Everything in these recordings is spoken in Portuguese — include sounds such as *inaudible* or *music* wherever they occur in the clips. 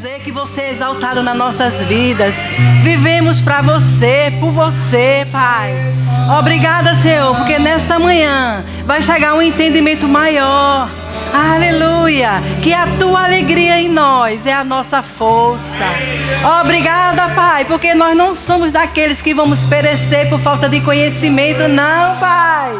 dizer que você é exaltado nas nossas vidas. Vivemos para você, por você, Pai. Obrigada, Senhor, porque nesta manhã vai chegar um entendimento maior. Aleluia! Que a tua alegria em nós é a nossa força. Obrigada, Pai, porque nós não somos daqueles que vamos perecer por falta de conhecimento, não, Pai.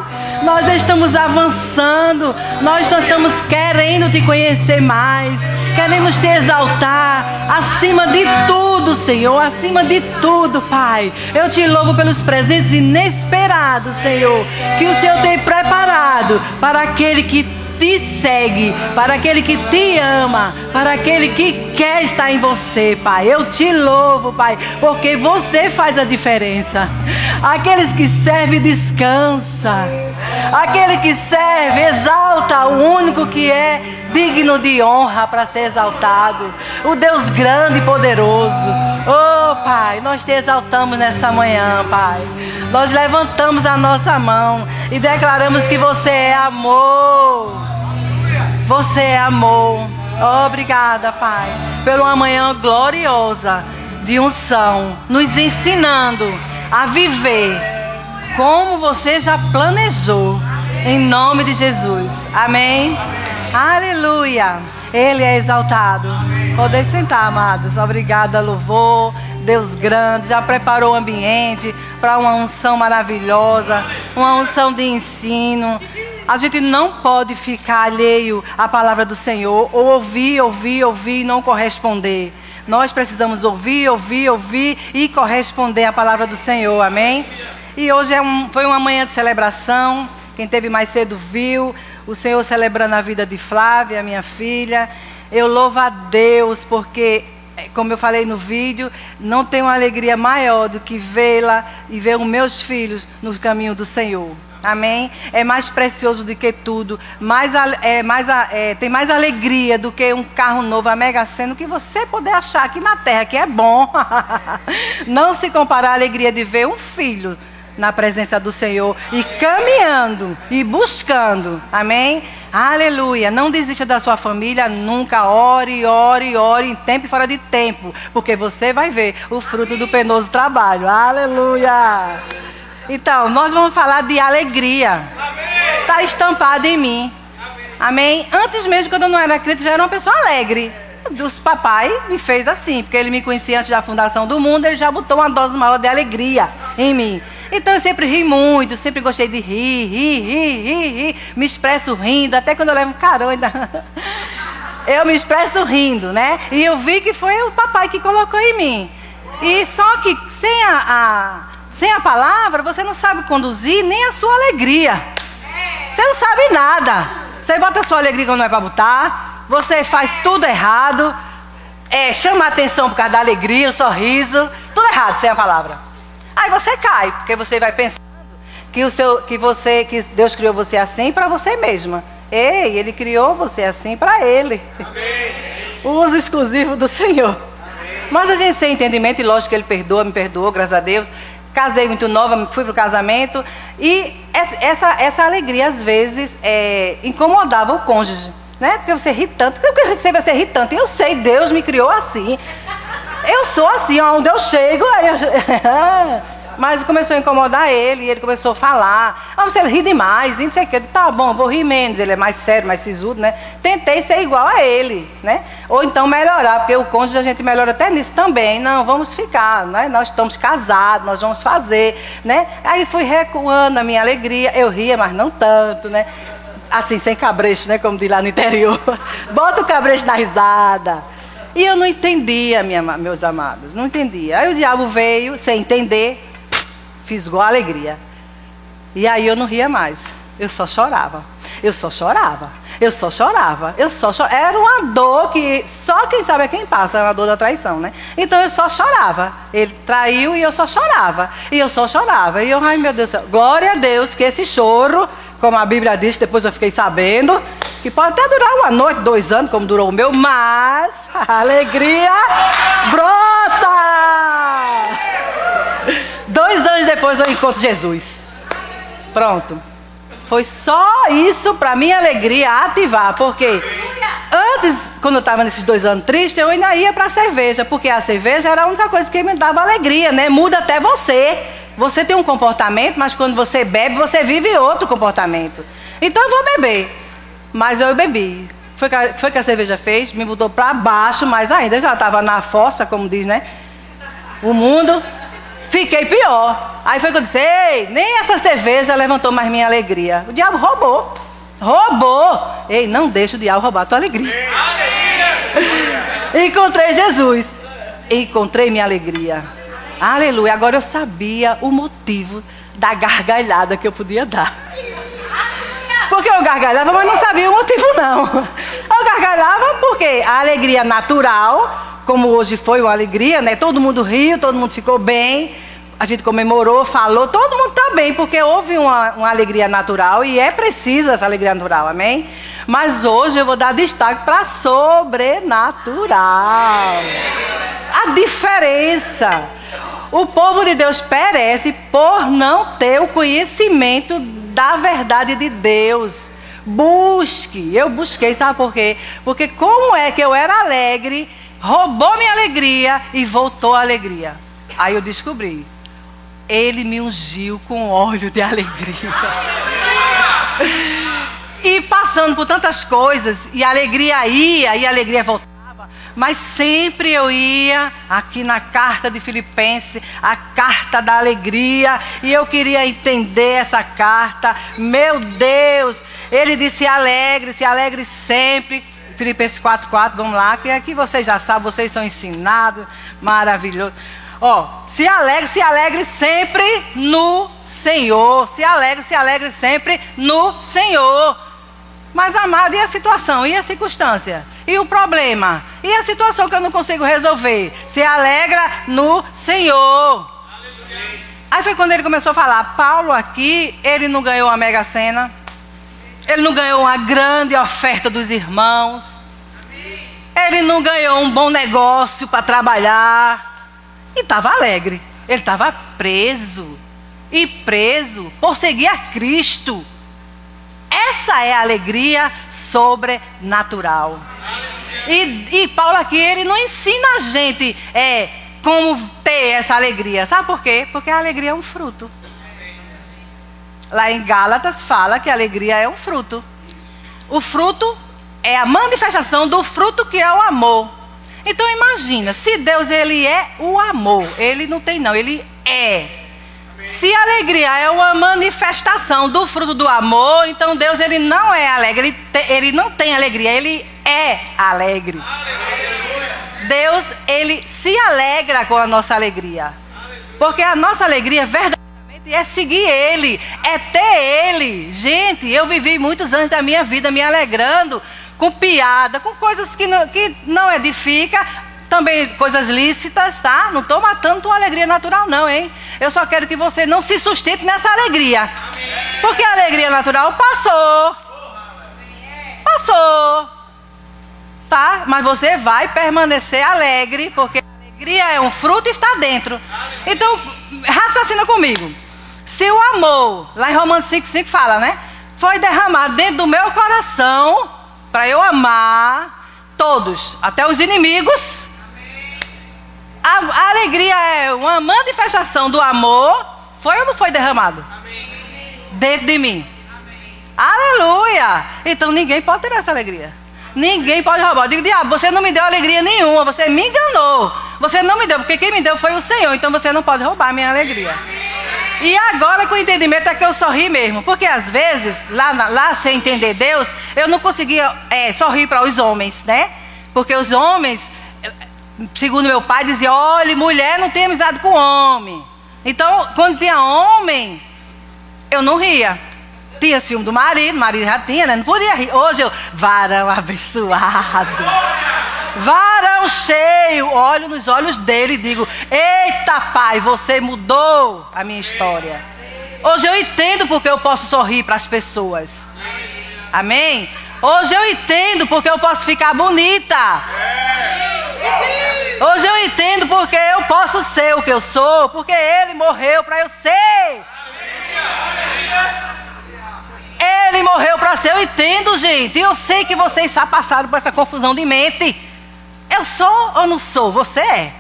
Nós estamos avançando, nós estamos querendo te conhecer mais. Queremos te exaltar acima de tudo, Senhor, acima de tudo, Pai. Eu te louvo pelos presentes inesperados, Senhor, que o Senhor tem preparado para aquele que te segue, para aquele que te ama, para aquele que quer estar em você, Pai. Eu te louvo, Pai, porque você faz a diferença. Aqueles que servem, descansa. Aquele que serve, exalta o único que é digno de honra para ser exaltado. O Deus grande e poderoso. Oh, Pai, nós te exaltamos nessa manhã, Pai. Nós levantamos a nossa mão e declaramos que você é amor. Você é amor. Obrigada, Pai, pela uma manhã gloriosa de unção, nos ensinando a viver como você já planejou. Em nome de Jesus. Amém. Aleluia. Ele é exaltado. Podem sentar, amados. Obrigada, louvor. Deus grande, já preparou o ambiente para uma unção maravilhosa, uma unção de ensino, a gente não pode ficar alheio à palavra do Senhor, ou ouvir, ouvir, ouvir e não corresponder. Nós precisamos ouvir, ouvir, ouvir e corresponder à palavra do Senhor, amém? E hoje é um, foi uma manhã de celebração. Quem teve mais cedo viu o Senhor celebrando a vida de Flávia, minha filha. Eu louvo a Deus porque é, como eu falei no vídeo, não tem uma alegria maior do que vê-la e ver os meus filhos no caminho do Senhor. Amém? É mais precioso do que tudo. Mais, é, mais, é, tem mais alegria do que um carro novo, a Mega Sena, que você poder achar aqui na terra, que é bom. *laughs* Não se comparar a alegria de ver um filho na presença do Senhor e caminhando e buscando. Amém? Aleluia. Não desista da sua família nunca. Ore, ore, ore em tempo e fora de tempo. Porque você vai ver o fruto do penoso trabalho. Aleluia. Então, nós vamos falar de alegria. Está estampado em mim. Amém? Antes mesmo, quando eu não era crente, já era uma pessoa alegre. Dos papai me fez assim, porque ele me conhecia antes da fundação do mundo, ele já botou uma dose maior de alegria em mim. Então eu sempre ri muito, sempre gostei de rir, rir, rir, rir, rir. Me expresso rindo, até quando eu levo um carão ainda. *laughs* Eu me expresso rindo, né? E eu vi que foi o papai que colocou em mim. E só que sem a, a sem a palavra, você não sabe conduzir nem a sua alegria. Você não sabe nada. Você bota a sua alegria quando não é para botar. Você faz tudo errado. É, chama a atenção por causa da alegria, o sorriso. Tudo errado sem a palavra. Aí você cai, porque você vai pensando que, o seu, que, você, que Deus criou você assim para você mesma. Ei, Ele criou você assim para Ele. Amém. O uso exclusivo do Senhor. Mas a gente sem entendimento, e lógico que Ele perdoa, me perdoou, graças a Deus. Casei muito nova, fui para o casamento. E essa, essa alegria, às vezes, é, incomodava o cônjuge. Né? Porque você ri tanto. Porque você vai ser irritante. Eu sei, Deus me criou assim. Eu sou assim, onde eu chego. Eu... *laughs* Mas começou a incomodar ele, e ele começou a falar. Ah, você ri demais, não sei o que. Tá bom, vou rir menos. Ele é mais sério, mais sisudo, né? Tentei ser igual a ele, né? Ou então melhorar, porque o cônjuge a gente melhora até nisso também. Não, vamos ficar, né? Nós estamos casados, nós vamos fazer, né? Aí fui recuando a minha alegria. Eu ria, mas não tanto, né? Assim, sem cabrecho, né? Como diz lá no interior. *laughs* Bota o cabrecho na risada. E eu não entendia, minha, meus amados, não entendia. Aí o diabo veio, sem entender, fisgou a alegria. E aí eu não ria mais. Eu só chorava. Eu só chorava. Eu só chorava. Eu só chorava. Era uma dor que só quem sabe é quem passa, é uma dor da traição, né? Então eu só chorava. Ele traiu e eu só chorava. E eu só chorava. E eu, ai meu Deus. Glória a Deus que esse choro, como a Bíblia diz, depois eu fiquei sabendo, que pode até durar uma noite, dois anos, como durou o meu, mas *laughs* a alegria brota! Dois anos depois eu encontro Jesus. Pronto. Foi só isso para minha alegria ativar, porque antes quando eu estava nesses dois anos tristes, eu ainda ia para a cerveja, porque a cerveja era a única coisa que me dava alegria, né? Muda até você. Você tem um comportamento, mas quando você bebe, você vive outro comportamento. Então eu vou beber. Mas eu bebi. Foi que a, foi que a cerveja fez, me mudou para baixo, mas ainda já estava na fossa, como diz, né? O mundo. Fiquei pior. Aí foi que eu disse: Ei, nem essa cerveja levantou mais minha alegria. O diabo roubou. Roubou. Ei, não deixa o diabo roubar a tua alegria. Encontrei Jesus. Encontrei minha alegria. Aleluia. Agora eu sabia o motivo da gargalhada que eu podia dar. Porque eu gargalhava, mas não sabia o motivo, não. Eu gargalhava porque a alegria natural, como hoje foi uma alegria, né? Todo mundo riu, todo mundo ficou bem a gente comemorou, falou, todo mundo está bem, porque houve uma, uma, alegria natural e é preciso essa alegria natural, amém? Mas hoje eu vou dar destaque para sobrenatural. A diferença. O povo de Deus perece por não ter o conhecimento da verdade de Deus. Busque. Eu busquei, sabe por quê? Porque como é que eu era alegre, roubou minha alegria e voltou a alegria. Aí eu descobri ele me ungiu com óleo de alegria. *laughs* E passando por tantas coisas, e a alegria ia, e a alegria voltava, mas sempre eu ia aqui na carta de Filipenses, a carta da alegria, e eu queria entender essa carta. Meu Deus, ele disse alegre, se alegre sempre. Filipenses 4,4, vamos lá, que aqui vocês já sabem, vocês são ensinados, maravilhoso. Ó, se alegre, se alegre sempre no Senhor. Se alegre, se alegre sempre no Senhor. Mas, amado, e a situação? E a circunstância? E o problema? E a situação que eu não consigo resolver? Se alegra no Senhor. Aí foi quando ele começou a falar: Paulo aqui, ele não ganhou a mega cena. Ele não ganhou uma grande oferta dos irmãos. Ele não ganhou um bom negócio para trabalhar e estava alegre. Ele estava preso. E preso por seguir a Cristo. Essa é a alegria sobrenatural. E, e Paulo aqui, ele não ensina a gente é, como ter essa alegria. Sabe por quê? Porque a alegria é um fruto. Lá em Gálatas fala que a alegria é um fruto. O fruto é a manifestação do fruto que é o amor. Então imagina, se Deus ele é o amor, ele não tem não, ele é. Se a alegria é uma manifestação do fruto do amor, então Deus ele não é alegre, ele, te, ele não tem alegria, ele é alegre. Deus ele se alegra com a nossa alegria. Porque a nossa alegria verdadeiramente é seguir Ele, é ter Ele. Gente, eu vivi muitos anos da minha vida me alegrando com piada, com coisas que não, que não edifica, também coisas lícitas, tá? Não estou matando tua alegria natural, não, hein? Eu só quero que você não se sustente nessa alegria. Porque a alegria natural passou. Passou. Tá? Mas você vai permanecer alegre, porque a alegria é um fruto e está dentro. Então, raciocina comigo. Se o amor, lá em Romanos 5,5 fala, né? Foi derramado dentro do meu coração para eu amar todos, até os inimigos. A, a, alegria é uma manifestação do amor. Foi ou não foi derramado? Amém. Dentro de mim. Amém. Aleluia! Então ninguém pode ter essa alegria. Ninguém pode roubar. Eu digo, diabo, você não me deu alegria nenhuma, você me enganou. Você não me deu, porque quem me deu foi o Senhor, então você não pode roubar a minha alegria. E agora com o entendimento é que eu sorri mesmo. Porque às vezes, lá, lá sem entender Deus, eu não conseguia é, sorrir para os homens, né? Porque os homens, segundo meu pai, diziam: olha, mulher não tem amizade com homem. Então, quando tinha homem, eu não ria. Tinha ciúme do marido, marido já tinha, né? Não podia rir. Hoje eu, varão abençoado. Varão cheio, olho nos olhos dele e digo: Eita, pai, você mudou a minha história. Hoje eu entendo porque eu posso sorrir para as pessoas. Amém? Hoje eu entendo porque eu posso ficar bonita. Hoje eu entendo porque eu posso ser o que eu sou, porque ele morreu para eu ser. Ele morreu para ser. Eu entendo, gente. Eu sei que vocês já passaram por essa confusão de mente. Eu sou ou não sou? Você é.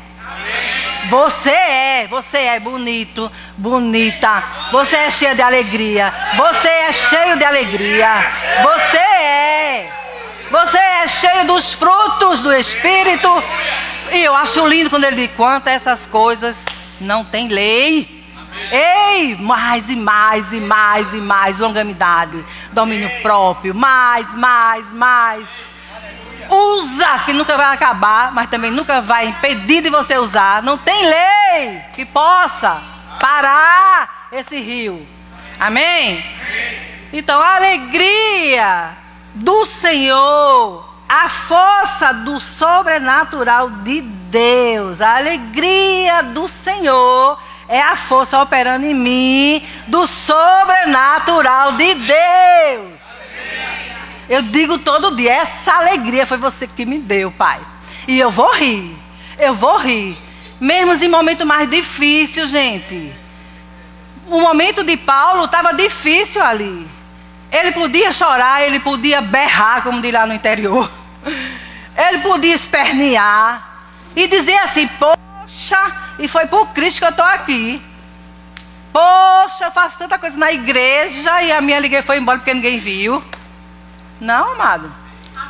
Você é, você é bonito, bonita. Você é cheia de alegria. Você é cheio de alegria. Você é. Você é cheio dos frutos do Espírito. E eu acho lindo quando ele diz: quanto a essas coisas não tem lei. Ei, mais e mais e mais e mais longanimidade, domínio próprio, mais, mais, mais. Usa, que nunca vai acabar, mas também nunca vai impedir de você usar. Não tem lei que possa parar esse rio. Amém? Então, a alegria do Senhor, a força do sobrenatural de Deus, a alegria do Senhor é a força operando em mim do sobrenatural de Deus. Eu digo todo dia, essa alegria foi você que me deu, Pai. E eu vou rir, eu vou rir. Mesmo em momentos mais difíceis, gente. O momento de Paulo estava difícil ali. Ele podia chorar, ele podia berrar, como diz lá no interior. Ele podia espernear e dizer assim: Poxa, e foi por Cristo que eu estou aqui. Poxa, eu faço tanta coisa na igreja e a minha alegria foi embora porque ninguém viu. Não, amado.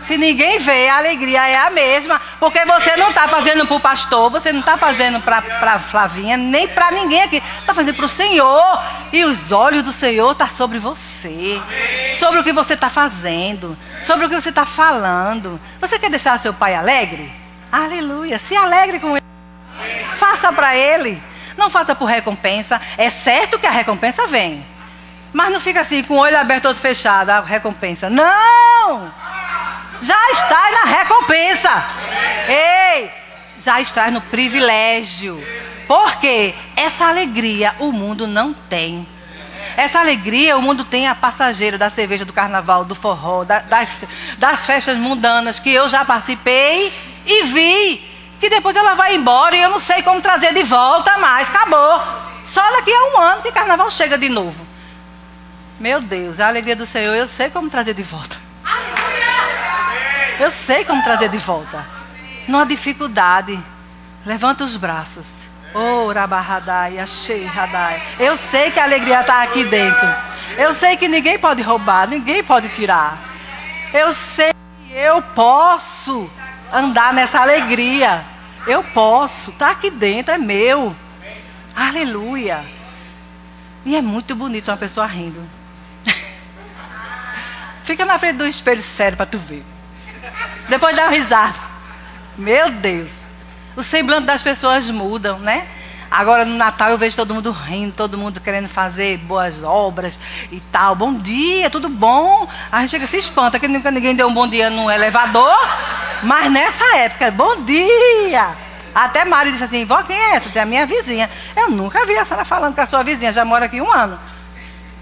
Se ninguém vê, a alegria é a mesma. Porque você não está fazendo para o pastor, você não está fazendo para Flavinha, nem para ninguém aqui. Está fazendo para o Senhor. E os olhos do Senhor estão tá sobre você. Sobre o que você está fazendo. Sobre o que você está falando. Você quer deixar seu pai alegre? Aleluia. Se alegre com ele. Faça para ele. Não faça por recompensa. É certo que a recompensa vem. Mas não fica assim, com o olho aberto todo fechado, a recompensa. Não! Já está na recompensa. Ei! Já está no privilégio. Porque essa alegria o mundo não tem. Essa alegria o mundo tem a passageira da cerveja, do carnaval, do forró, da, das, das festas mundanas que eu já participei e vi que depois ela vai embora e eu não sei como trazer de volta mais. Acabou. Só daqui a um ano que carnaval chega de novo. Meu Deus, a alegria do Senhor, eu sei como trazer de volta. Eu sei como trazer de volta. Não há dificuldade. Levanta os braços. Oh, Rabarradai, achei Radai. Eu sei que a alegria está aqui dentro. Eu sei que ninguém pode roubar, ninguém pode tirar. Eu sei que eu posso andar nessa alegria. Eu posso, está aqui dentro, é meu. Aleluia. E é muito bonito uma pessoa rindo. Fica na frente do espelho sério para tu ver. Depois dá uma risada. Meu Deus. O semblante das pessoas mudam, né? Agora no Natal eu vejo todo mundo rindo, todo mundo querendo fazer boas obras e tal. Bom dia, tudo bom? A gente chega se espanta que nunca ninguém deu um bom dia no elevador. Mas nessa época, bom dia! Até Mari disse assim, vó, quem é essa? Tem a minha vizinha. Eu nunca vi a senhora falando com a sua vizinha, já mora aqui um ano.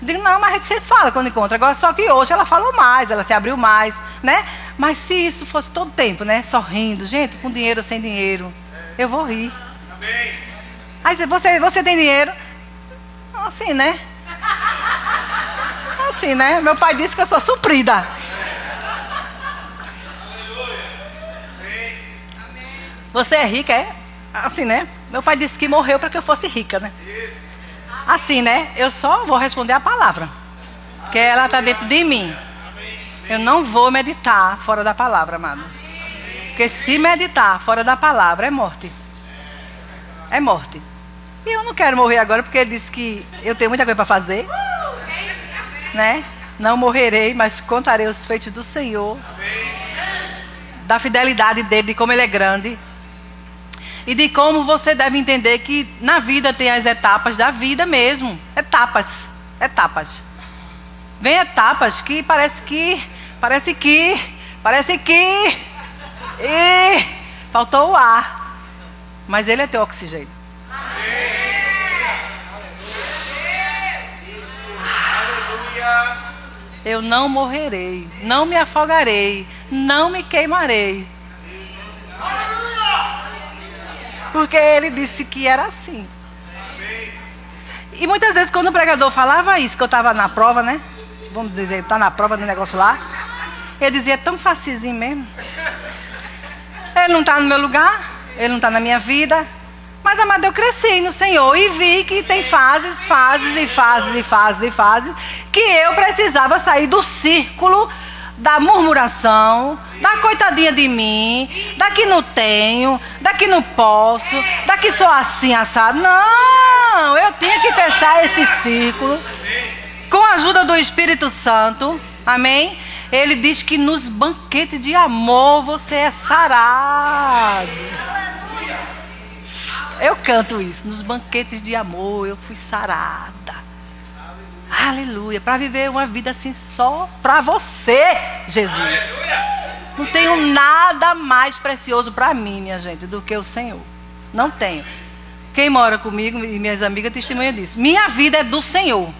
Digo, não, mas sempre fala quando encontra. Agora, só que hoje ela falou mais, ela se abriu mais, né? Mas se isso fosse todo tempo, né? Sorrindo, gente, com dinheiro ou sem dinheiro, eu vou rir. Aí você, você tem dinheiro? Assim, né? Assim, né? Meu pai disse que eu sou suprida. Você é rica, é? Assim, né? Meu pai disse que morreu para que eu fosse rica, né? Assim, né? Eu só vou responder a palavra. Porque ela está dentro de mim. Eu não vou meditar fora da palavra, amado. Porque se meditar fora da palavra é morte. É morte. E eu não quero morrer agora porque ele disse que eu tenho muita coisa para fazer. Né? Não morrerei, mas contarei os feitos do Senhor. Da fidelidade dele, de como ele é grande e de como você deve entender que na vida tem as etapas da vida mesmo. Etapas. Etapas. Vem etapas que parece que. Parece que. Parece que. E faltou o ar. Mas ele é teu oxigênio. Eu não morrerei, não me afogarei, não me queimarei porque ele disse que era assim. E muitas vezes, quando o pregador falava isso, que eu estava na prova, né? vamos dizer, está na prova do negócio lá. Ele dizia, é tão facilzinho mesmo. Ele não está no meu lugar, ele não está na minha vida. Mas, amado, eu cresci no Senhor e vi que tem fases, fases e fases e fases e fases que eu precisava sair do círculo da murmuração, da coitadinha de mim, da que não tenho, da que não posso, da que sou assim assado. Não, eu tinha que fechar esse círculo com a ajuda do Espírito Santo. Amém? Ele diz que nos banquetes de amor você é sarado. Eu canto isso. Nos banquetes de amor eu fui sarada. Aleluia. Para viver uma vida assim só para você, Jesus. Não tenho nada mais precioso para mim, minha gente, do que o Senhor. Não tenho. Quem mora comigo e minhas amigas testemunham disso. Minha vida é do Senhor.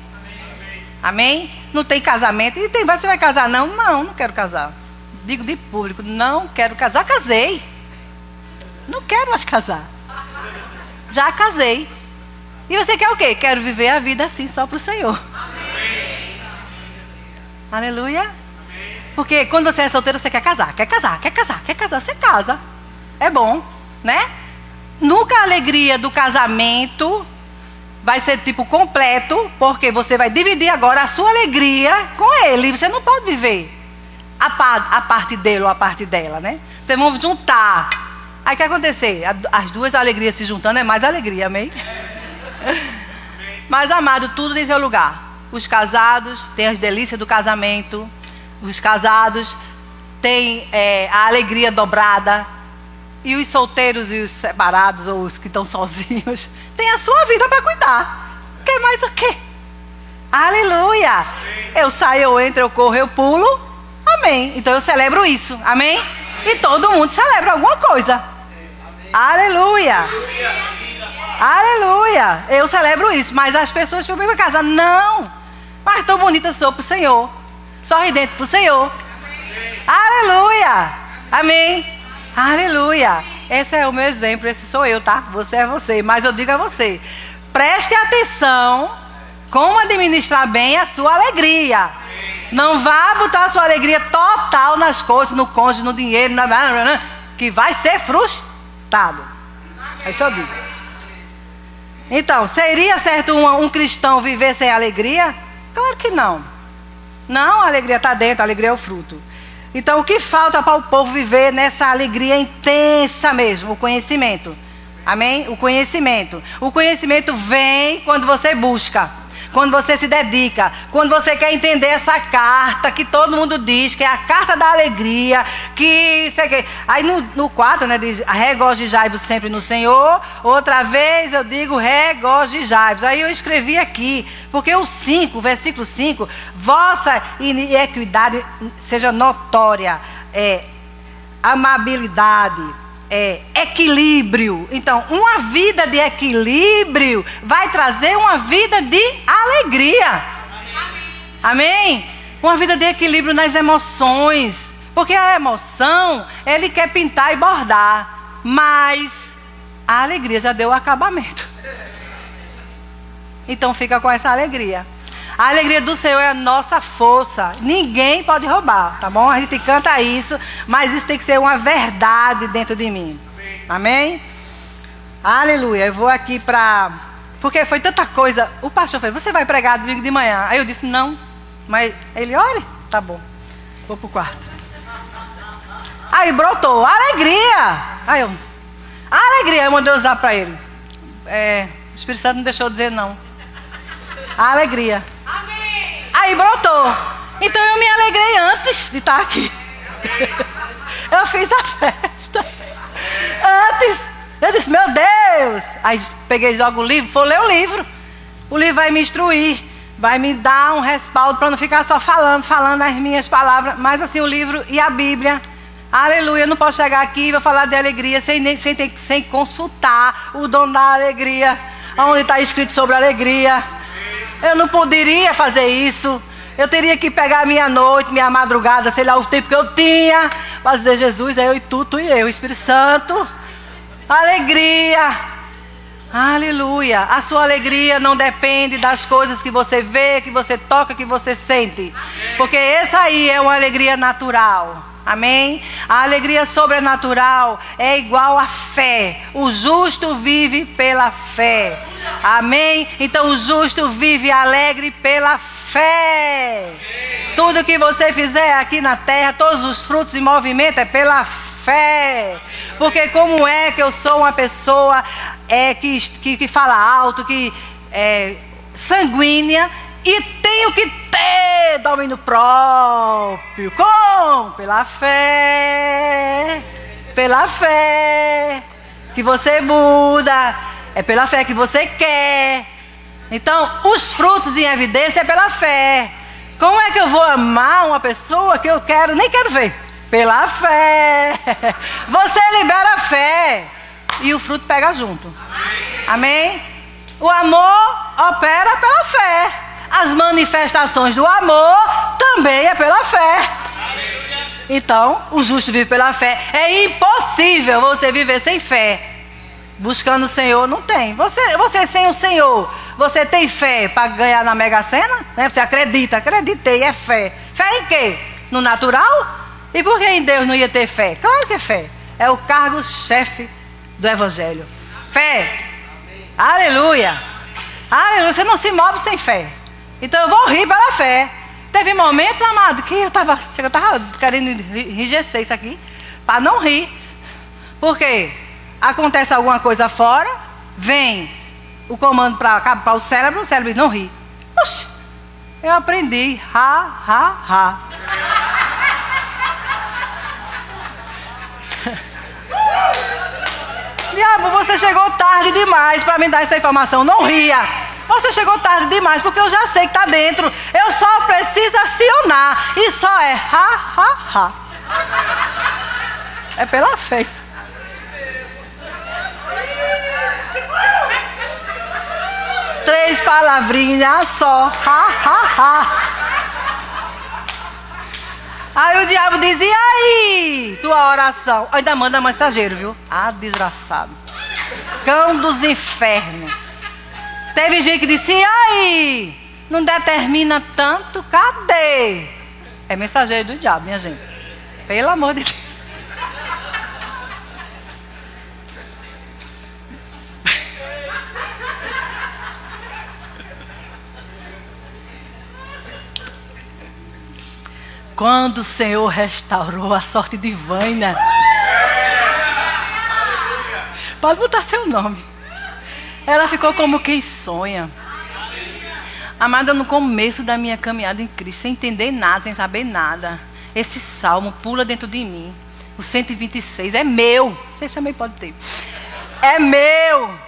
Amém? Não tem casamento. E tem, você vai casar? Não, não, não quero casar. Digo de público, não quero casar. Já casei. Não quero mais casar. Já casei. E você quer o quê? Quero viver a vida assim só para o Senhor. Aleluia. Porque quando você é solteiro, você quer casar, quer casar, quer casar, quer casar, você casa. É bom, né? Nunca a alegria do casamento vai ser tipo completo, porque você vai dividir agora a sua alegria com ele. Você não pode viver a, par, a parte dele ou a parte dela, né? Vocês vão juntar. Aí o que acontecer? As duas alegrias se juntando é mais alegria, amém? *laughs* Mas amado, tudo tem seu lugar. Os casados têm as delícias do casamento. Os casados têm é, a alegria dobrada. E os solteiros e os separados, ou os que estão sozinhos, *laughs* têm a sua vida para cuidar. Quer mais o quê? Aleluia! Eu saio, eu entro, eu corro, eu pulo. Amém. Então eu celebro isso. Amém? E todo mundo celebra alguma coisa. Aleluia! Aleluia! Eu celebro isso. Mas as pessoas ficam bem casa. Não! Mas tão bonita sou para o Senhor. Sorridente para o Senhor. Amém. Aleluia. Amém. Aleluia. Esse é o meu exemplo. Esse sou eu, tá? Você é você. Mas eu digo a você: preste atenção como administrar bem a sua alegria. Não vá botar a sua alegria total nas coisas, no cônjuge, no dinheiro, na... que vai ser frustrado. É isso eu digo. Então, seria certo um, um cristão viver sem alegria? Claro que não. Não, a alegria está dentro, a alegria é o fruto. Então, o que falta para o povo viver nessa alegria intensa mesmo? O conhecimento. Amém? O conhecimento. O conhecimento vem quando você busca quando você se dedica, quando você quer entender essa carta que todo mundo diz que é a carta da alegria, que aí no, no 4, né, diz regozijai-vos sempre no Senhor. Outra vez eu digo regozijai-vos. Aí eu escrevi aqui, porque o 5, versículo 5, vossa iniquidade seja notória, é amabilidade é, equilíbrio. Então, uma vida de equilíbrio vai trazer uma vida de alegria. Amém? Uma vida de equilíbrio nas emoções. Porque a emoção, ele quer pintar e bordar. Mas a alegria já deu o acabamento. Então fica com essa alegria. A alegria do Senhor é a nossa força. Ninguém pode roubar, tá bom? A gente canta isso, mas isso tem que ser uma verdade dentro de mim. Amém? Amém? Aleluia. Eu vou aqui para. Porque foi tanta coisa. O pastor falou: Você vai pregar domingo de manhã? Aí eu disse: Não. Mas ele, olha, tá bom. Vou pro quarto. Aí brotou: Alegria. Aí eu: Alegria. Eu mandei usar para ele. É, o Espírito Santo não deixou dizer não. A alegria. Aí brotou. Então eu me alegrei antes de estar aqui. *laughs* Eu fiz a festa. Antes. Eu disse, meu Deus. Aí peguei logo o livro, vou ler o livro. O livro vai me instruir. Vai me dar um respaldo para não ficar só falando, falando as minhas palavras. Mas assim, o livro e a Bíblia. Aleluia, eu não posso chegar aqui e vou falar de alegria sem, sem, sem consultar o dono da alegria. Onde está escrito sobre alegria. Eu não poderia fazer isso. Eu teria que pegar minha noite, minha madrugada, sei lá o tempo que eu tinha, para dizer, Jesus, é eu e tu, tu e eu, Espírito Santo. Alegria. Aleluia. A sua alegria não depende das coisas que você vê, que você toca, que você sente. Porque essa aí é uma alegria natural. Amém? A alegria sobrenatural é igual à fé. O justo vive pela fé. Amém? Então o justo vive alegre pela fé. Tudo que você fizer aqui na terra, todos os frutos e movimento é pela fé. Porque como é que eu sou uma pessoa é, que, que, que fala alto, que é sanguínea e tenho que ter domínio próprio. Como? Pela fé. Pela fé que você muda. É pela fé que você quer. Então, os frutos em evidência é pela fé. Como é que eu vou amar uma pessoa que eu quero, nem quero ver? Pela fé. *laughs* Você libera a fé. E o fruto pega junto. Amém? O amor opera pela fé. As manifestações do amor também é pela fé. Então, o justo vive pela fé. É impossível você viver sem fé. Buscando o Senhor, não tem. Você, você sem o Senhor, você tem fé para ganhar na Mega Sena? Né? Você acredita, acreditei, é fé. Fé em quê? No natural? E por que em Deus não ia ter fé? Claro que é fé. É o cargo-chefe do Evangelho. Fé. Aleluia. Aleluia. Você não se move sem fé. Então eu vou rir pela fé. Teve momentos, amado, que eu estava eu tava querendo enrijecer isso aqui, para não rir. Porque acontece alguma coisa fora, vem o comando para o cérebro, o cérebro não ri. Oxi, eu aprendi. Ha, ha, ha. *laughs* Diabo, você chegou tarde demais para me dar essa informação. Não ria. Você chegou tarde demais, porque eu já sei que está dentro. Eu só preciso acionar. E só é ha, ha, ha. É pela fé. Três palavrinhas só. Ha, ha, ha. Aí o diabo diz: E aí? Tua oração. Ainda manda mensageiro, viu? Ah, desgraçado. Cão dos infernos. Teve gente que disse: E aí? Não determina tanto? Cadê? É mensageiro do diabo, minha gente. Pelo amor de Deus. Quando o Senhor restaurou a sorte de Vânia. Pode botar seu nome. Ela ficou como quem sonha. Amada, no começo da minha caminhada em Cristo, sem entender nada, sem saber nada, esse salmo pula dentro de mim. O 126 é meu. Vocês também podem ter. É meu.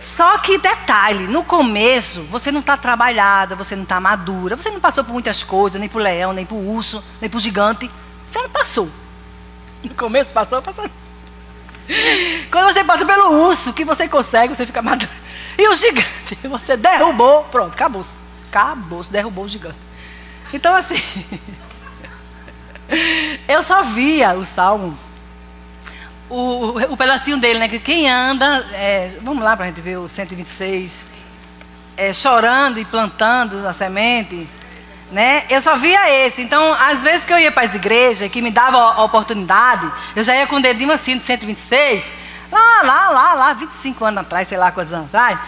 Só que detalhe, no começo você não está trabalhada, você não está madura, você não passou por muitas coisas, nem por leão, nem por urso, nem por gigante. Você não passou. No começo passou, passou. Quando você passa pelo urso, que você consegue, você fica madura. E o gigante, *laughs* você derrubou, pronto, acabou-se. Acabou-se, derrubou o gigante. Então assim, *laughs* eu só via o salmo o, o pedacinho dele, né? Que quem anda, é, vamos lá para a gente ver o 126, é, chorando e plantando a semente, né? Eu só via esse. Então, às vezes que eu ia para as igrejas, que me dava a oportunidade, eu já ia com o dedinho assim no 126, lá, lá, lá, lá, 25 anos atrás, sei lá quantos anos atrás.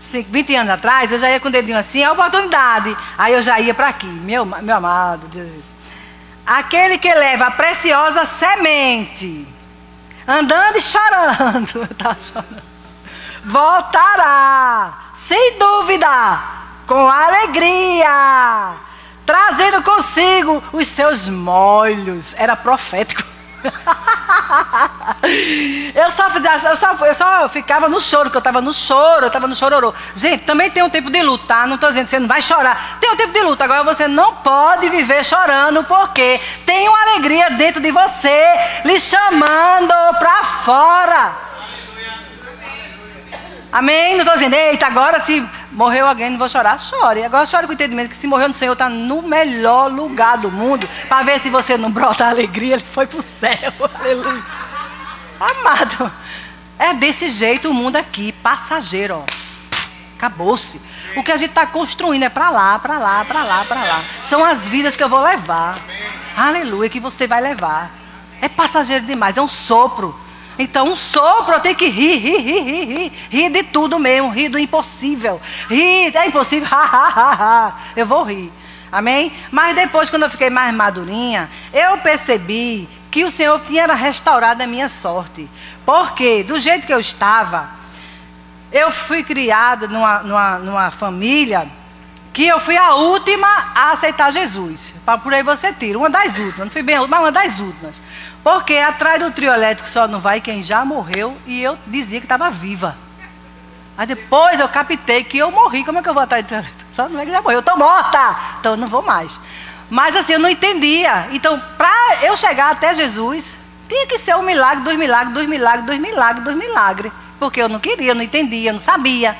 20 anos atrás, eu já ia com o dedinho assim, a oportunidade. Aí eu já ia para aqui, meu, meu amado, aquele que leva a preciosa semente andando e chorando. *laughs* Chorando. Voltará, sem dúvida, com alegria, trazendo consigo os seus molhos. Era profético. *laughs* eu, só, eu, só, eu só ficava no choro, que eu estava no choro, eu estava no chororô. Gente, também tem um tempo de luta, tá? Não estou dizendo que você não vai chorar. Tem um tempo de luta, agora você não pode viver chorando, porque tem uma alegria dentro de você, lhe chamando para fora. Amém? Não estou dizendo, eita, agora se morreu alguém, não vou chorar. Chore. Agora chore com o entendimento que se morreu no Senhor, está no melhor lugar do mundo. Para ver se você não brota alegria, ele foi para o céu. *laughs* Aleluia. Amado. É desse jeito o mundo aqui, passageiro, ó. Acabou-se. O que a gente está construindo é para lá, para lá, para lá, para lá. São as vidas que eu vou levar. Aleluia, que você vai levar. É passageiro demais, é um sopro. Então, um sopro, eu tenho que rir, rir, rir, rir, rir. Rir de tudo mesmo, rir do impossível. Rir, é impossível, ha, ha, ha, ha. Eu vou rir. Amém? Mas depois, quando eu fiquei mais madurinha, eu percebi que o Senhor tinha restaurado a minha sorte. Porque, do jeito que eu estava, eu fui criado numa, numa, numa família que eu fui a última a aceitar Jesus. Por aí você tira, uma das últimas, não fui bem a última, mas uma das últimas. Porque atrás do trio elétrico só não vai quem já morreu e eu dizia que estava viva. Aí depois eu captei que eu morri. Como é que eu vou atrás do trio elétrico? Só não é que já morreu. Eu estou morta. Então não vou mais. Mas assim, eu não entendia. Então, para eu chegar até Jesus, tinha que ser um milagre, dois milagres, dois milagres, dois milagres, dois milagres. Porque eu não queria, não entendia, não sabia.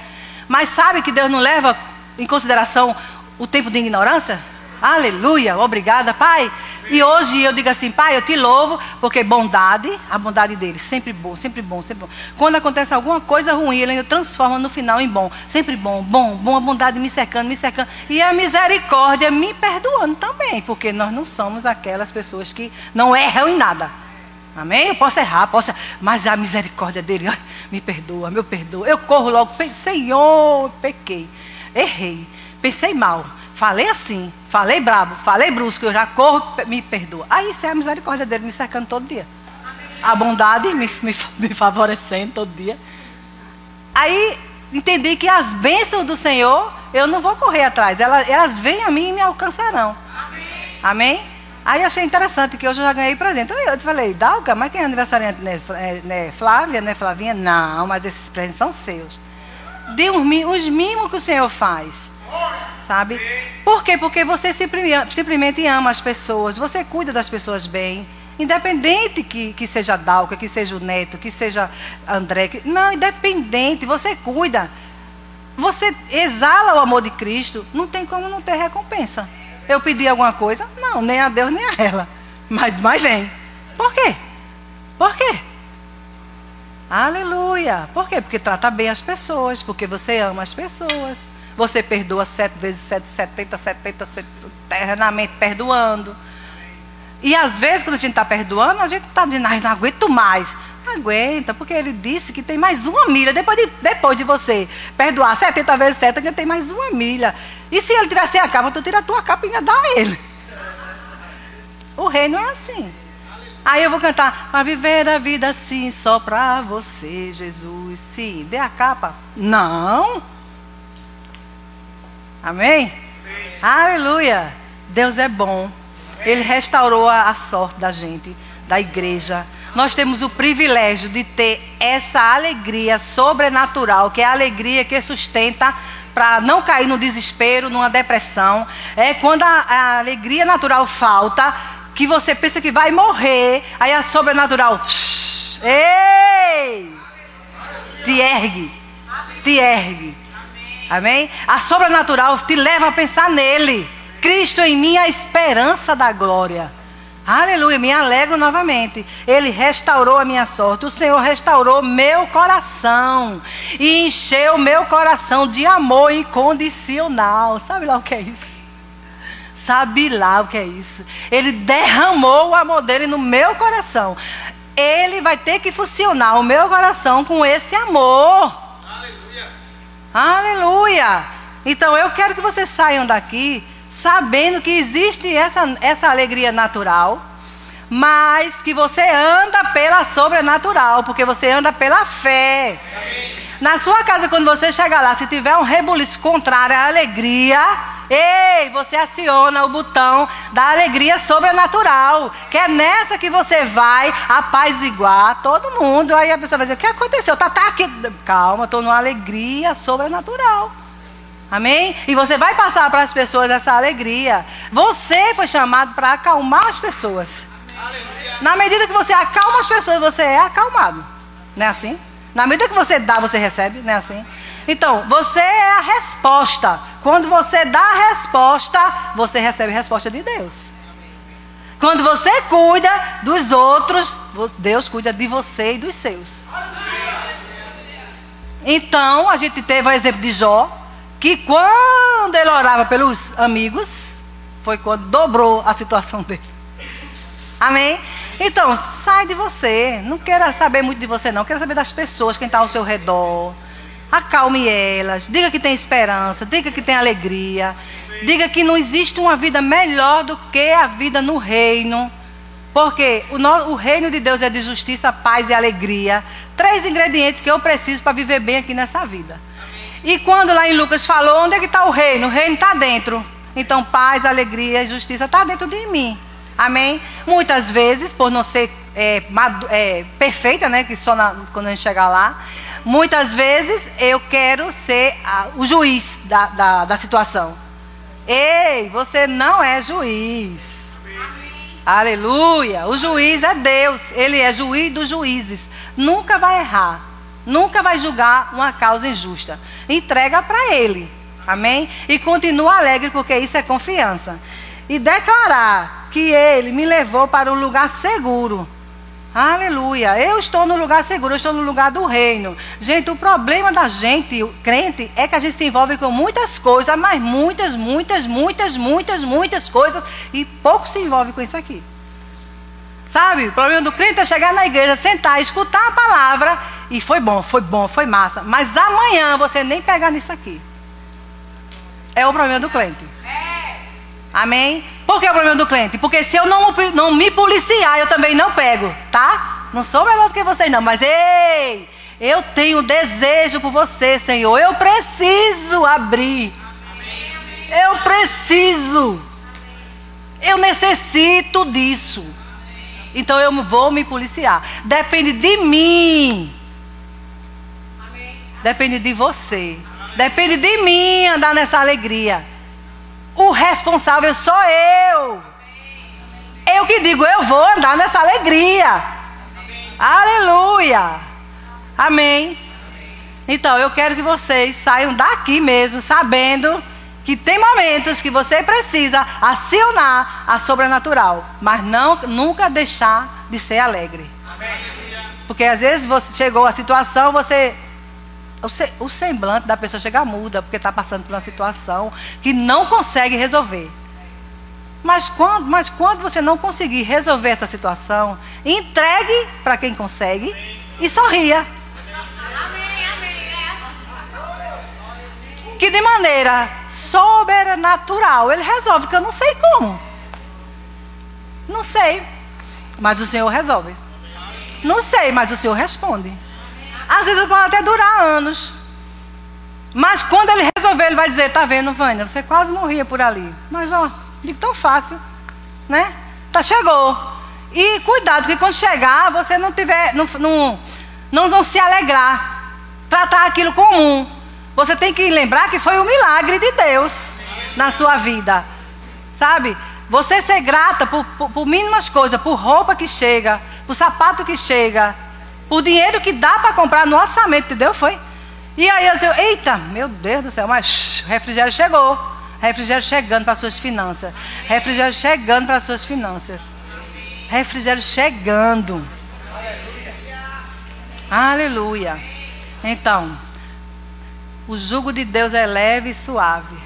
Mas sabe que Deus não leva em consideração o tempo de ignorância? Aleluia, obrigada, Pai. E hoje eu digo assim, Pai, eu te louvo, porque bondade, a bondade dele, sempre bom, sempre bom, sempre bom. Quando acontece alguma coisa ruim, ele ainda transforma no final em bom. Sempre bom, bom, bom, a bondade me cercando, me cercando. E a misericórdia me perdoando também, porque nós não somos aquelas pessoas que não erram em nada. Amém? Eu posso errar, posso, mas a misericórdia dele, ai, me perdoa, me perdoa. Eu corro logo, Senhor, pequei, errei, pensei mal. Falei assim, falei brabo, falei brusco, eu já corro, me perdoa. Aí isso é a misericórdia dele me cercando todo dia. A bondade me, me, me favorecendo todo dia. Aí entendi que as bênçãos do Senhor, eu não vou correr atrás. Elas, elas vêm a mim e me alcançarão. Amém? Aí achei interessante que hoje eu já ganhei presente. Eu falei, Dalga, mas quem é aniversariante? Né, é, né, Flávia, né, Flavinha? Não, mas esses presentes são seus. Dê os mimos que o Senhor faz sabe? Por quê? Porque você simplesmente ama as pessoas, você cuida das pessoas bem. Independente que, que seja Dalca, que seja o Neto, que seja André. Que, não, independente, você cuida. Você exala o amor de Cristo, não tem como não ter recompensa. Eu pedi alguma coisa? Não, nem a Deus nem a ela. Mas, mas vem. Por quê? Por quê? Aleluia. Por quê? Porque trata bem as pessoas, porque você ama as pessoas. Você perdoa sete vezes sete, setenta, setenta, eternamente perdoando. E às vezes, quando a gente está perdoando, a gente está dizendo, ai, não aguento mais. Aguenta, porque ele disse que tem mais uma milha. Depois de, depois de você perdoar 70 vezes 7, ainda tem mais uma milha. E se ele tivesse a capa, tu tira a tua capa e dá a ele. O reino é assim. Aí eu vou cantar, para viver a vida assim, só para você, Jesus. Sim, dê a capa. Não. Amém? Amém? Aleluia. Deus é bom. Ele restaurou a, a sorte da gente, da igreja. Nós temos o privilégio de ter essa alegria sobrenatural, que é a alegria que sustenta para não cair no desespero, numa depressão. É quando a, a, alegria natural falta, que você pensa que vai morrer, aí a sobrenatural. Ei! Te ergue. Te ergue. Amém? A sobrenatural te leva a pensar nele. Cristo em mim, a esperança da glória. Aleluia, me alegro novamente. Ele restaurou a minha sorte. O Senhor restaurou meu coração e encheu meu coração de amor incondicional. Sabe lá o que é isso? Sabe lá o que é isso? Ele derramou o amor dele no meu coração. Ele vai ter que funcionar o meu coração com esse amor. Aleluia! Então eu quero que vocês saiam daqui sabendo que existe essa, essa alegria natural, mas que você anda pela sobrenatural, porque você anda pela fé. Na sua casa, quando você chegar lá, se tiver um rebuliço contrário à alegria, ei, você aciona o botão da alegria sobrenatural. Que é nessa que você vai apaziguar todo mundo. Aí a pessoa vai dizer: O que aconteceu? Tá, tá aqui. Calma, estou numa alegria sobrenatural. Amém? E você vai passar para as pessoas essa alegria. Você foi chamado para acalmar as pessoas. Na medida que você acalma as pessoas, você é acalmado. Não é assim? Na medida que você dá, você recebe, não é assim? Então, você é a resposta. Quando você dá a resposta, você recebe a resposta de Deus. Quando você cuida dos outros, Deus cuida de você e dos seus. Então, a gente teve o exemplo de Jó, que quando ele orava pelos amigos, foi quando dobrou a situação *laughs* dele. Amém? Então, sai de você. Não queira saber muito de você, não. Queira saber das pessoas, quem está ao seu redor. Acalme elas. Diga que tem esperança. Diga que tem alegria. Diga que não existe uma vida melhor do que a vida no reino. Porque o, no, o reino de Deus é de justiça, paz e alegria. Três ingredientes que eu preciso para viver bem aqui nessa vida. E quando lá em Lucas falou, onde é que está o reino? O reino está dentro. Então, paz, alegria e justiça está dentro de mim. Amém? Muitas vezes, por não ser é, é, perfeita, né? Que só na, quando a gente chegar lá. Muitas vezes eu quero ser a, o juiz da, da, da situação. Ei, você não é juiz. Aleluia. O juiz é Deus. Ele é juiz dos juízes. Nunca vai errar. Nunca vai julgar uma causa injusta. Entrega para ele. Amém? E continua alegre, porque isso é confiança. E declarar que ele me levou para um lugar seguro. Aleluia. Eu estou no lugar seguro, eu estou no lugar do reino. Gente, o problema da gente, crente, é que a gente se envolve com muitas coisas, mas muitas, muitas, muitas, muitas, muitas coisas, e pouco se envolve com isso aqui. Sabe? O problema do crente é chegar na igreja, sentar, escutar a palavra, e foi bom, foi bom, foi massa. Mas amanhã você nem pegar nisso aqui. É o problema do crente. Amém? Por que é o problema do cliente? Porque se eu não, não me policiar, eu também não pego, tá? Não sou melhor do que vocês, não, mas ei, eu tenho desejo por você, Senhor. Eu preciso abrir. Eu preciso. Eu necessito disso. Então eu vou me policiar. Depende de mim. Depende de você. Depende de mim andar nessa alegria. O responsável sou eu. Eu que digo, eu vou andar nessa alegria. Aleluia. Amém. Então, eu quero que vocês saiam daqui mesmo sabendo que tem momentos que você precisa acionar a sobrenatural, mas não nunca deixar de ser alegre. Porque às vezes você chegou a situação, você o semblante da pessoa chega muda, porque está passando por uma situação que não consegue resolver. Mas quando, mas quando você não conseguir resolver essa situação, entregue para quem consegue e sorria. Que de maneira sobrenatural ele resolve, que eu não sei como. Não sei, mas o Senhor resolve. Não sei, mas o Senhor responde. Às vezes pode até durar anos. Mas quando ele resolver, ele vai dizer, tá vendo, Vânia, você quase morria por ali. Mas ó, digo tão fácil, né? Tá, chegou. E cuidado, que quando chegar, você não tiver, não, não, não, não se alegrar. Tratar aquilo comum. Você tem que lembrar que foi um milagre de Deus na sua vida. Sabe? Você ser grata por, por, por mínimas coisas, por roupa que chega, por sapato que chega, o dinheiro que dá para comprar no orçamento, entendeu? Foi. E aí eu disse, eita, meu Deus do céu, mas refrigério chegou. Refrigério chegando para suas finanças. Refrigério chegando para suas finanças. Refrigério chegando. Aleluia. Então, o jugo de Deus é leve e suave.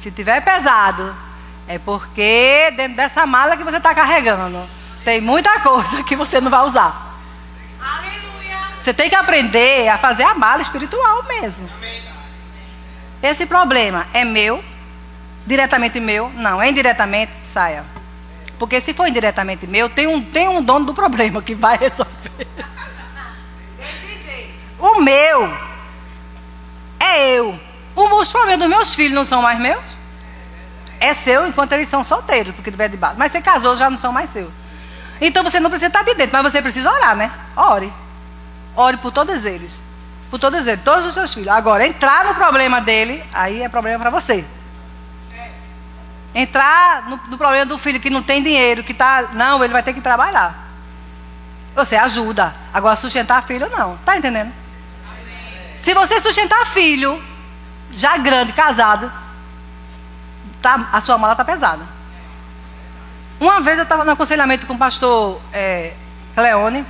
Se tiver pesado, é porque dentro dessa mala que você está carregando, tem muita coisa que você não vai usar. Você tem que aprender a fazer a mala espiritual mesmo. Esse problema é meu, diretamente meu? Não, é indiretamente, saia. Porque se for indiretamente meu, tem um, tem um dono do problema que vai resolver. O meu é eu. Os problemas dos meus filhos não são mais meus? É seu enquanto eles são solteiros, porque tiver de base. Mas você casou, já não são mais seus. Então você não precisa estar de dentro, mas você precisa orar, né? Ore. Ore por todos eles. Por todos eles, todos os seus filhos. Agora, entrar no problema dele, aí é problema para você. Entrar no, no, problema do filho que não tem dinheiro, que está. Não, ele vai ter que trabalhar. Você ajuda. Agora, sustentar filho, não. Está entendendo? Se você sustentar filho, já grande, casado, tá, a sua mala está pesada. Uma vez eu estava no aconselhamento com o pastor é, Leone.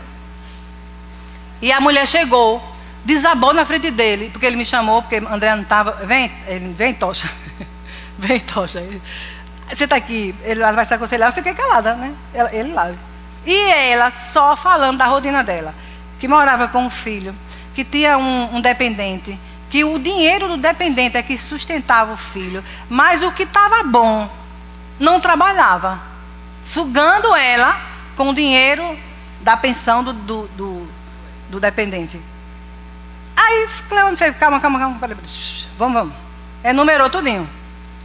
E a mulher chegou desabou na frente dele, porque ele me chamou, porque André não estava. Vem, ele, vem, Tocha. *laughs* vem, Tocha. Você está aqui, ele vai se aconselhar. Eu fiquei calada, né? Ele lá. E ela só falando da rotina dela, que morava com um filho, que tinha um, um dependente, que o dinheiro do dependente é que sustentava o filho, mas o que estava bom não trabalhava, sugando ela com o dinheiro da pensão do, do, do, do dependente. Aí Cleone fez, calma, calma, calma, vamos, vamos. É numerou tudinho.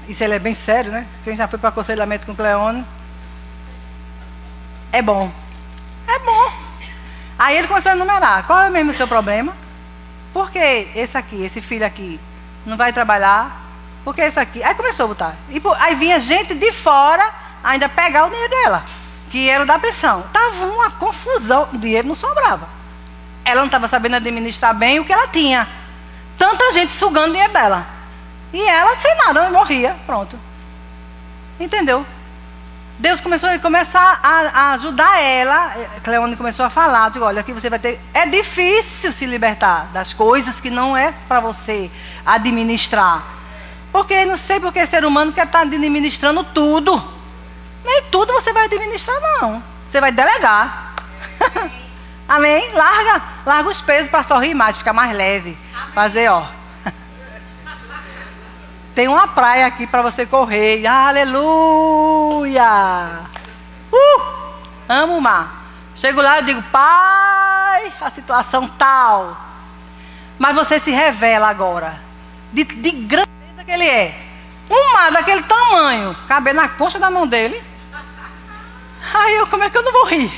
Isso ele é bem sério, né? Quem já foi para aconselhamento com Cleone. É bom. É bom. Aí ele começou a numerar. Qual é mesmo o seu problema? Por que esse aqui, esse filho aqui, não vai trabalhar? Por que esse aqui? Aí começou a botar. E, aí vinha gente de fora ainda pegar o dinheiro dela, que era da pensão. Tava uma confusão, o dinheiro não sobrava. Ela não estava sabendo administrar bem o que ela tinha. Tanta gente sugando o dinheiro dela. E ela sem nada, morria, pronto. Entendeu? Deus começou a começar a, ajudar ela. Cleone começou a falar, digo, olha, aqui você vai ter. É difícil se libertar das coisas que não é para você administrar. Porque não sei porque ser humano quer estar tá administrando tudo. Nem tudo você vai administrar, não. Você vai delegar. *laughs* Amém? Larga, larga os pesos para sorrir mais, ficar mais leve. Fazer, ó. *laughs* Tem uma praia aqui para você correr. Aleluia! Uh! Amo o mar. Chego lá e digo, pai, a situação tal. Mas você se revela agora. De, de grandeza que ele é. Um mar daquele tamanho, caber na coxa da mão dele. Aí eu, como é que eu não vou rir?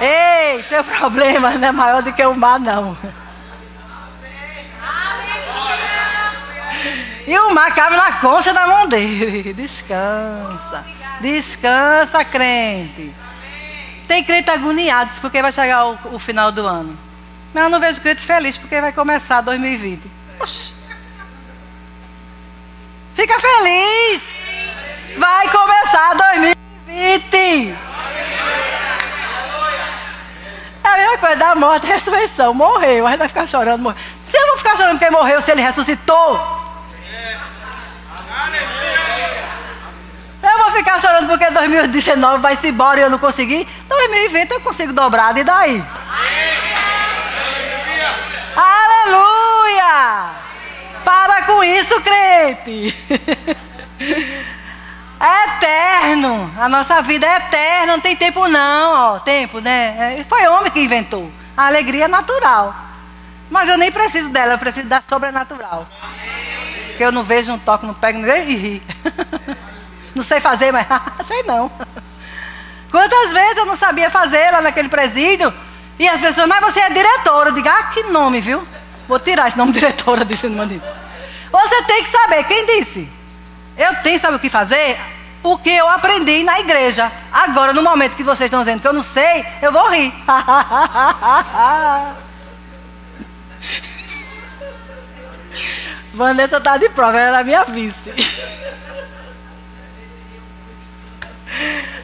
Ei, teu problema não é maior do que o mar, não. E o mar cabe na concha da mão dele. Descansa. Descansa, crente. Tem crente agoniados porque vai chegar o, o, final do ano. Mas eu não vejo crente feliz porque vai começar 2020. Oxi. Fica feliz. Vai começar 2020. É a mesma coisa da morte e ressurreição. Morreu, gente vai ficar chorando. Morreu. Se eu vou ficar chorando porque morreu, se ele ressuscitou. Eu vou ficar chorando porque 2019 vai se embora e eu não consegui. 2020 eu consigo dobrar, e daí? Aleluia! Para com isso, crente. *laughs* É eterno. A nossa vida é eterna, não tem tempo não, ó. Tempo, né? É, foi homem que inventou. A alegria é natural. Mas eu nem preciso dela, eu preciso da sobrenatural. Porque eu não vejo, não toco, não pego ninguém e ri. *laughs* Não sei fazer, mas *laughs* sei não. Quantas vezes eu não sabia fazer lá naquele presídio? E as pessoas, mas você é diretora. Eu digo, ah, que nome, viu? Vou tirar esse nome *laughs* diretora, disse o Você tem que saber, quem disse? Eu tenho, sabe o que fazer? O que eu aprendi na igreja. Agora, no momento que vocês estão dizendo que eu não sei, eu vou rir. *laughs* Vanessa está de prova, ela era minha vice. *laughs*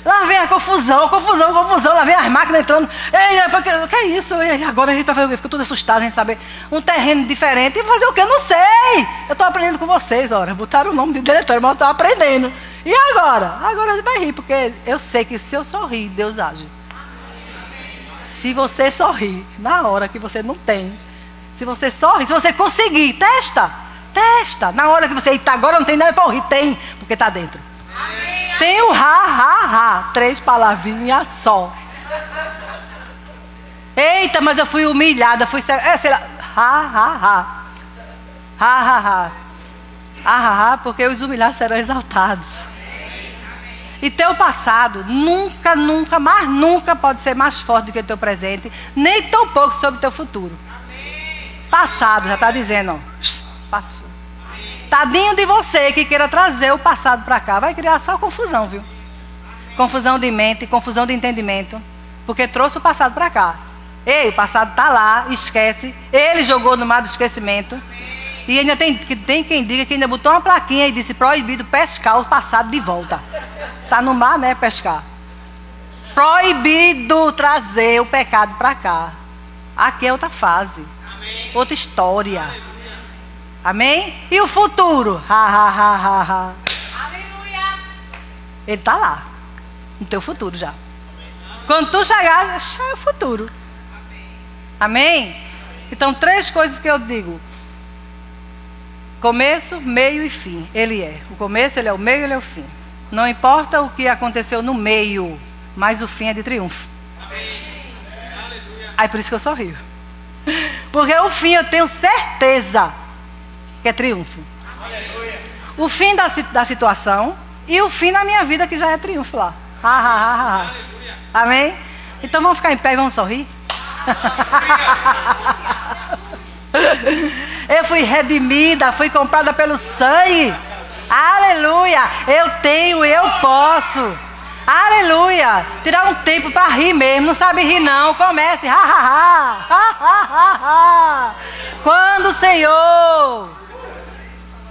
Lá vem a confusão, confusão, confusão. Lá vem as máquinas entrando. Ei, o que é isso? E agora a gente quê? Fico tudo assustado, a gente saber. Um terreno diferente. E fazer o quê? Eu não sei. Eu estou aprendendo com vocês, ora. Botaram o nome de diretor, mas eu estou aprendendo. E agora? Agora ele vai rir, porque eu sei que se eu sorrir, Deus age. Se você sorrir na hora que você não tem, se você sorri, se você conseguir, testa. Testa. Na hora que você, agora não tem nada para rir, tem, porque está dentro. Tem o ha, ha, ha. Três palavrinhas só. Eita, mas eu fui humilhada, fui. É, sei lá. Ha, ha, ha. Ha, ha, ha. Ha, ha, ha, porque os humilhados serão exaltados. E teu passado nunca, nunca, mais nunca pode ser mais forte do que o teu presente, nem tão pouco sobre o teu futuro. Passado, já está dizendo, ó, passou. Tadinho de você que queira trazer o passado para cá, vai criar só confusão, viu? Confusão de mente, confusão de entendimento, porque trouxe o passado para cá. Ei, o passado está lá, esquece. Ele jogou no mar do esquecimento. E ainda tem, tem quem diga que ainda botou uma plaquinha e disse proibido pescar o passado de volta. Tá no mar, né, pescar. Proibido trazer o pecado para cá. Aqui é outra fase. Outra história. Amém? E o futuro? Ha, ha, ha, ha, ha. Aleluia. Ele está lá. No teu futuro já. Quando tu chegar, é o futuro. Amém? Então, três coisas que eu digo. Começo, meio e fim. Ele é. O começo, ele é o meio, ele é o fim. Não importa o que aconteceu no meio, mas o fim é de triunfo. Amém. Aí por isso que eu sorrio. *laughs* Porque o fim eu tenho certeza que é triunfo. O fim da, da situação e o fim da minha vida que já é triunfo lá. Amém? Então vamos ficar em pé e vamos sorrir. *laughs* Eu fui redimida, fui comprada pelo sangue. Aleluia! Eu tenho, eu posso. Aleluia! Tirar um tempo para rir mesmo, não sabe rir não. Comece. Quando o Senhor,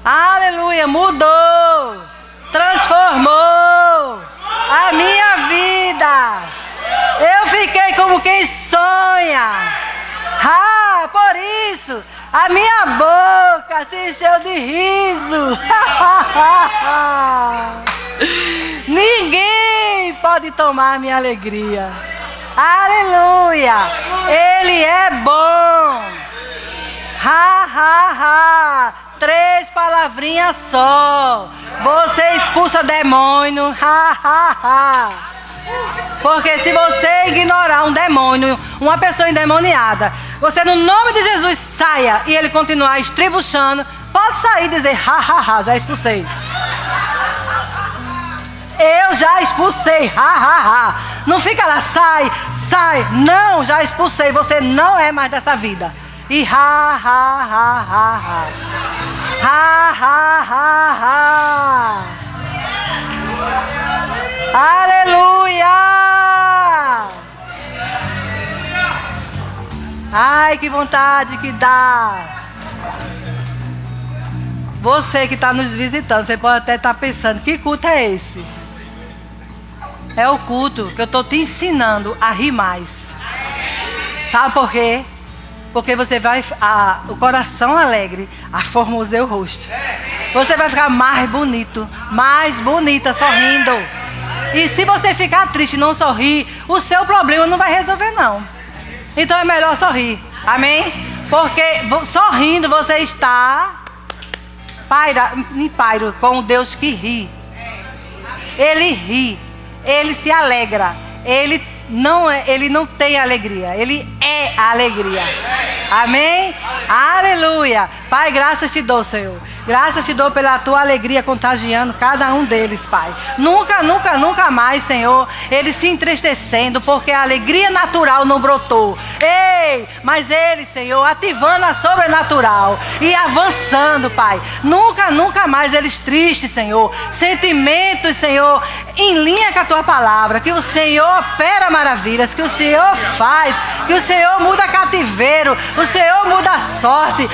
aleluia, mudou, transformou a minha vida. Eu fiquei como quem sonha. Ah, por isso a minha boca se encheu de riso. *laughs* Ninguém pode tomar minha alegria. Aleluia! Ele é bom. Ha, ha, ha. Três palavrinhas só. Você expulsa demônio. Ha, ha, ha. Porque se você ignorar um demônio, uma pessoa endemoniada, você no nome de Jesus saia e ele continuar estribuchando, pode sair e dizer, ha, ha, ha, já expulsei. Eu já expulsei, ha, ha, ha. Não fica lá, sai, sai. Não, já expulsei, você não é mais dessa vida. E ha, ha, ha, ha, ha. Ha, ha, ha, ha. Aleluia! Ai, que vontade que dá. Você que está nos visitando, você pode até estar tá pensando: que culto é esse? É o culto que eu estou te ensinando a rir mais. Sabe por quê? Porque você vai. A, o coração alegre aformoseia o rosto. Você vai ficar mais bonito, mais bonita, sorrindo. E se você ficar triste e não sorrir, o seu problema não vai resolver, não. Então é melhor sorrir. Amém? Porque sorrindo você está paira, em pairo com o Deus que ri. Ele ri, ele se alegra, ele não, é, ele não tem alegria, ele é a alegria. Amém? Aleluia. Pai, graças te dou, Senhor. Graças te dou pela tua alegria contagiando cada um deles, Pai. Nunca, nunca, nunca mais, Senhor, eles se entristecendo porque a alegria natural não brotou. Ei, mas eles, Senhor, ativando a sobrenatural e avançando, Pai. Nunca, nunca mais eles tristes, Senhor. Sentimentos, Senhor, em linha com a tua palavra. Que o Senhor opera maravilhas, que o Senhor faz, que o Senhor muda cativeiro, o Senhor muda sorte.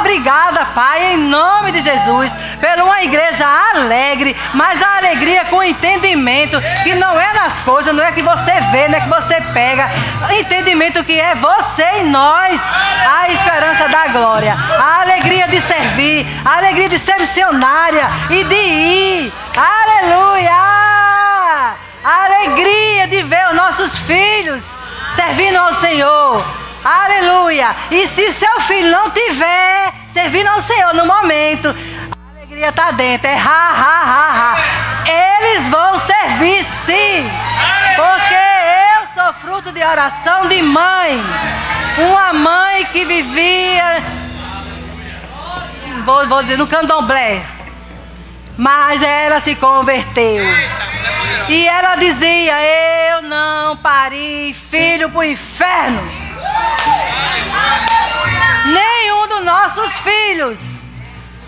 Obrigada, Pai, em nome de de Jesus, pela uma igreja alegre, mas a alegria com entendimento, que não é nas coisas, não é que você vê, não é que você pega, entendimento que é você e nós, a esperança da glória, a alegria de servir, a alegria de ser missionária e de ir, aleluia, a alegria de ver os nossos filhos servindo ao Senhor. Aleluia! E se seu filho não tiver servindo ao Senhor no momento, a alegria está dentro. É ha, ha, ha, ha. Eles vão servir sim. Porque eu sou fruto de oração de mãe. Uma mãe que vivia. Vou, vou dizer, no candomblé. Mas ela se converteu. E ela dizia: Eu não pari filho para o inferno. Dos nossos filhos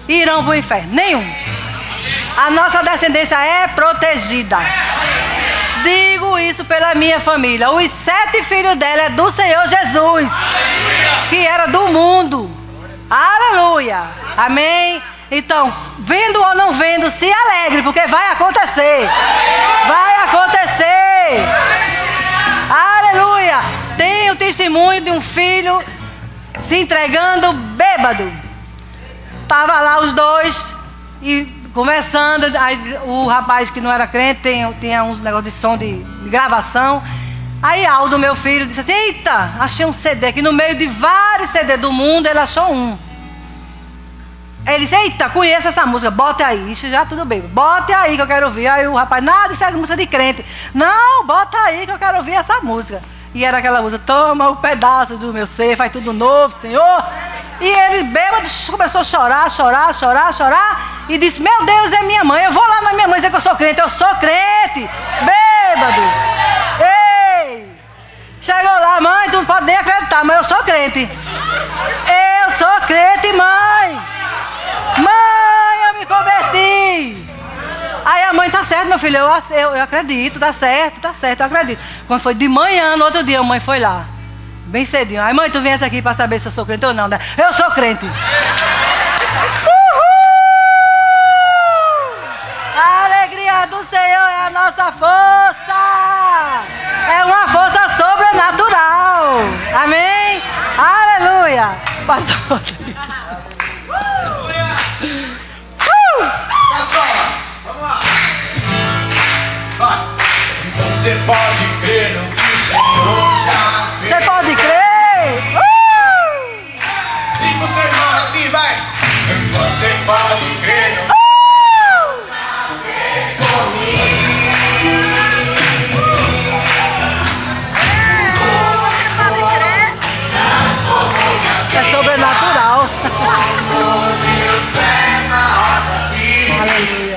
irão para o inferno. Nenhum. A nossa descendência é protegida. Digo isso pela minha família. Os sete filhos dela é do Senhor Jesus, que era do mundo. Aleluia. Amém? Então, vendo ou não vendo, se alegre, porque vai acontecer. Vai acontecer. Aleluia. Tem o testemunho de um filho se entregando bêbado. Tava lá os dois e conversando. Aí o rapaz que não era crente tem, tinha uns negócios de som de, de gravação. Aí Aldo, meu filho, disse assim: Eita, achei um CD aqui no meio de vários CD do mundo, ele achou um. Ele disse: Eita, conheço essa música, bote aí. Isso já tudo bem, bote aí que eu quero ouvir. Aí o rapaz: Nada, isso é música de crente. Não, bota aí que eu quero ouvir essa música. E era aquela música: Toma o um pedaço do meu ser, faz tudo novo, Senhor. E ele, bêbado, começou a chorar, chorar, chorar, chorar. E disse: Meu Deus, é minha mãe. Eu vou lá na minha mãe dizer que eu sou crente. Eu sou crente. Bêbado. Ei! Chegou lá, mãe, tu não pode nem acreditar, mas eu sou crente. Eu sou crente, mãe eu me converti. Aí a mãe, tá certo, meu filho, eu, eu, eu acredito, tá certo, tá certo, eu acredito. Quando foi de manhã, no outro dia, a mãe foi lá. Bem cedinho. Aí, mãe, tu viesse aqui para saber se eu sou crente ou não, né? Eu sou crente. Uhul! A alegria do Senhor é a nossa força. É uma força sobrenatural. Amém? Aleluia. Pastor Vamos Você pode crer no que o Senhor já fez. Você pode crer! Uh! você fala assim, vai! Você pode crer no que já. Você pode crer? É sobrenatural. Aleluia.